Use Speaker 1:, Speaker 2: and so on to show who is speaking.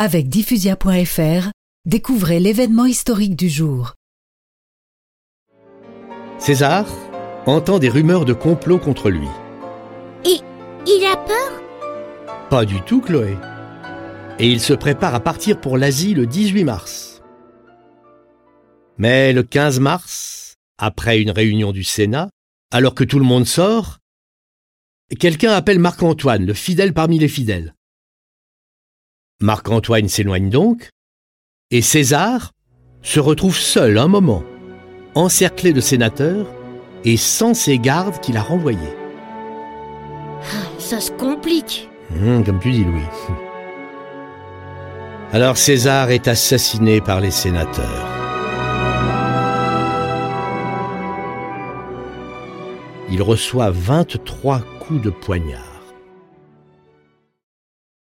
Speaker 1: Avec diffusia.fr, découvrez l'événement historique du jour.
Speaker 2: César entend des rumeurs de complot contre lui.
Speaker 3: Et il a peur?
Speaker 2: Pas du tout, Chloé. Et il se prépare à partir pour l'Asie le 18 mars. Mais le 15 mars, après une réunion du Sénat, alors que tout le monde sort, quelqu'un appelle Marc-Antoine, le fidèle parmi les fidèles. Marc-Antoine s'éloigne donc, et César se retrouve seul un moment, encerclé de sénateurs et sans ses gardes qu'il a renvoyés.
Speaker 3: Ça se complique.
Speaker 2: Hum, comme tu dis, Louis. Alors César est assassiné par les sénateurs. Il reçoit 23 coups de poignard.